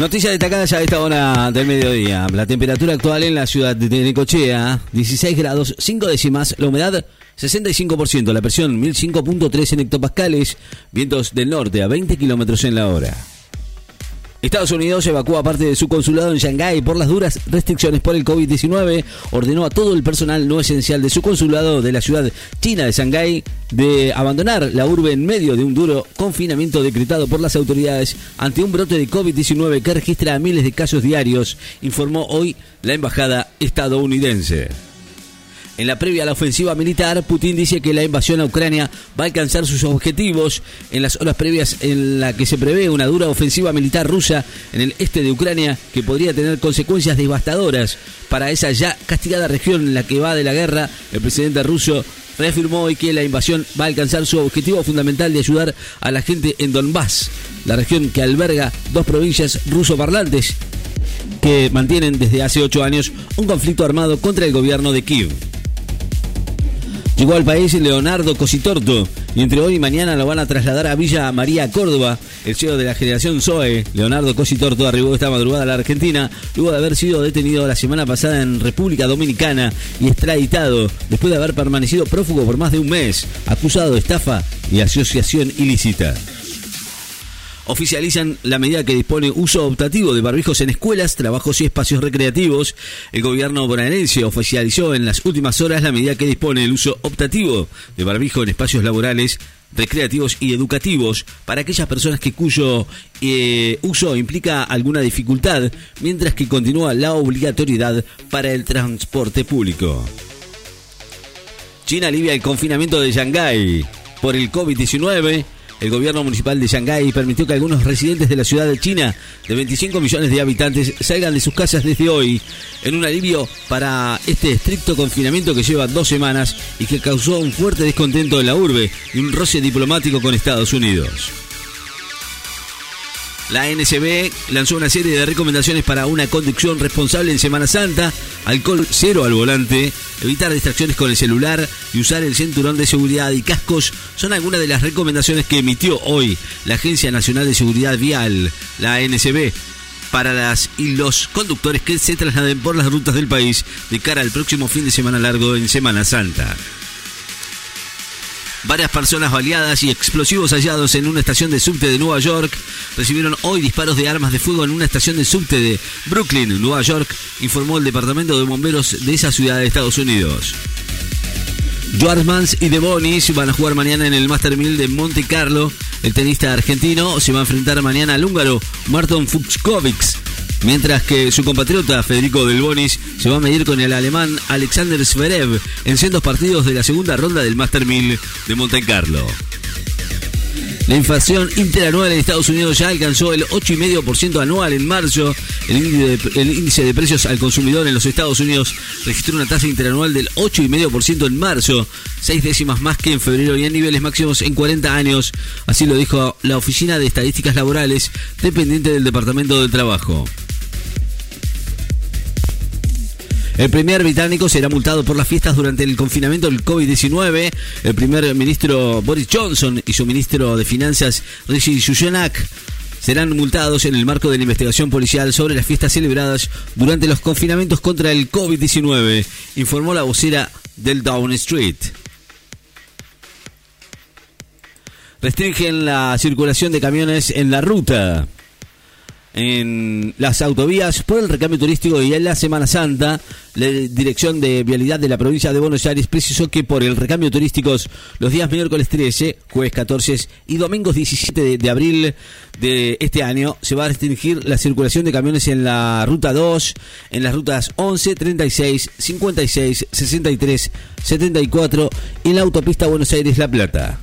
Noticias destacadas a esta hora del mediodía. La temperatura actual en la ciudad de Necochea, 16 grados 5 décimas. La humedad, 65%. La presión, 1005.3 en hectopascales. Vientos del norte a 20 kilómetros en la hora. Estados Unidos evacúa parte de su consulado en Shanghái por las duras restricciones por el COVID-19. Ordenó a todo el personal no esencial de su consulado de la ciudad china de Shanghái de abandonar la urbe en medio de un duro confinamiento decretado por las autoridades ante un brote de COVID-19 que registra miles de casos diarios, informó hoy la embajada estadounidense. En la previa a la ofensiva militar, Putin dice que la invasión a Ucrania va a alcanzar sus objetivos en las horas previas en la que se prevé una dura ofensiva militar rusa en el este de Ucrania que podría tener consecuencias devastadoras para esa ya castigada región en la que va de la guerra. El presidente ruso reafirmó hoy que la invasión va a alcanzar su objetivo fundamental de ayudar a la gente en Donbass, la región que alberga dos provincias ruso-parlantes que mantienen desde hace ocho años un conflicto armado contra el gobierno de Kiev. Llegó al país Leonardo Cositorto y entre hoy y mañana lo van a trasladar a Villa María Córdoba. El CEO de la generación Zoe, Leonardo Cositorto, arribó esta madrugada a la Argentina luego de haber sido detenido la semana pasada en República Dominicana y extraditado después de haber permanecido prófugo por más de un mes, acusado de estafa y asociación ilícita oficializan la medida que dispone uso optativo de barbijos en escuelas, trabajos y espacios recreativos. El gobierno bonaerense oficializó en las últimas horas la medida que dispone el uso optativo de barbijo en espacios laborales, recreativos y educativos para aquellas personas que cuyo eh, uso implica alguna dificultad, mientras que continúa la obligatoriedad para el transporte público. China alivia el confinamiento de Shanghái por el COVID-19 el gobierno municipal de Shanghái permitió que algunos residentes de la ciudad de China, de 25 millones de habitantes, salgan de sus casas desde hoy, en un alivio para este estricto confinamiento que lleva dos semanas y que causó un fuerte descontento en la urbe y un roce diplomático con Estados Unidos. La NCB lanzó una serie de recomendaciones para una conducción responsable en Semana Santa, alcohol cero al volante, evitar distracciones con el celular y usar el cinturón de seguridad y cascos son algunas de las recomendaciones que emitió hoy la Agencia Nacional de Seguridad Vial, la NCB, para las y los conductores que se trasladen por las rutas del país de cara al próximo fin de semana largo en Semana Santa. Varias personas baleadas y explosivos hallados en una estación de subte de Nueva York recibieron hoy disparos de armas de fuego en una estación de subte de Brooklyn, Nueva York, informó el Departamento de Bomberos de esa ciudad de Estados Unidos. Mans y De Bonis van a jugar mañana en el Master 1000 de Monte Carlo. El tenista argentino se va a enfrentar mañana al húngaro Marton Fuchskovics mientras que su compatriota Federico Del Bonis se va a medir con el alemán Alexander Zverev en cientos partidos de la segunda ronda del Master 1000 de Monte Carlo. La inflación interanual en Estados Unidos ya alcanzó el 8,5% anual en marzo. El índice, de, precios al consumidor en los Estados Unidos registró una tasa interanual del 8,5% en marzo, seis décimas más que en febrero y en niveles máximos en 40 años. Así lo dijo la Oficina de Estadísticas Laborales, dependiente del Departamento del Trabajo. El primer británico será multado por las fiestas durante el confinamiento del COVID-19. El primer ministro Boris Johnson y su ministro de Finanzas Rishi Sunak serán multados en el marco de la investigación policial sobre las fiestas celebradas durante los confinamientos contra el COVID-19, informó la vocera del Down Street. Restringen la circulación de camiones en la ruta en las autovías por el recambio turístico y en la Semana Santa. La Dirección de Vialidad de la provincia de Buenos Aires precisó que por el recambio turístico los días miércoles 13, jueves 14 y domingos 17 de, abril de este año se va a restringir la circulación de camiones en la ruta 2, en las rutas 11, 36, 56, 63, 74 y en la autopista Buenos Aires-La Plata.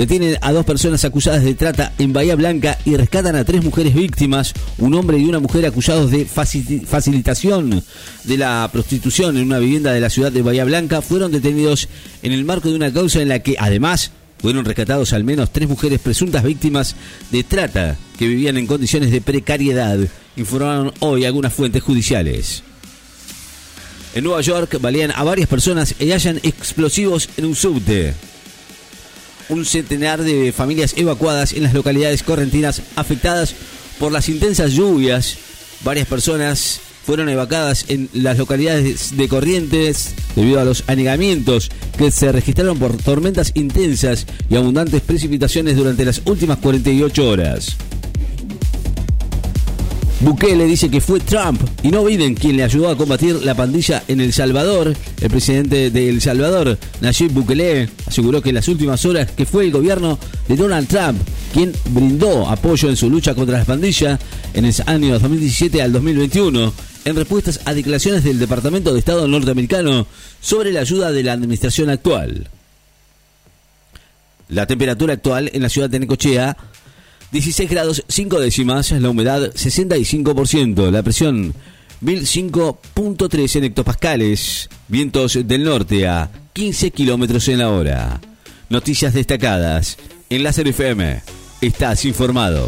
Detienen a dos personas acusadas de trata en Bahía Blanca y rescatan a tres mujeres víctimas, un hombre y una mujer acusados de facilitación de la prostitución en una vivienda de la ciudad de Bahía Blanca. Fueron detenidos en el marco de una causa en la que además fueron rescatados al menos tres mujeres presuntas víctimas de trata que vivían en condiciones de precariedad, informaron hoy algunas fuentes judiciales. En Nueva York valían a varias personas y hallan explosivos en un subte un centenar de familias evacuadas en las localidades correntinas afectadas por las intensas lluvias, varias personas fueron evacuadas en las localidades de Corrientes debido a los anegamientos que se registraron por tormentas intensas y abundantes precipitaciones durante las últimas 48 horas. Bukele dice que fue Trump y no Biden quien le ayudó a combatir la pandilla en El Salvador. El presidente de El Salvador, Nayib Bukele, aseguró que en las últimas horas que fue el gobierno de Donald Trump quien brindó apoyo en su lucha contra las pandillas en el año 2017 al 2021 en respuestas a declaraciones del Departamento de Estado norteamericano sobre la ayuda de la administración actual. La temperatura actual en la ciudad de Necochea 16 grados 5 décimas, la humedad 65%, la presión 1005.3 en hectopascales, vientos del norte a 15 kilómetros en la hora. Noticias destacadas en FM. Estás informado.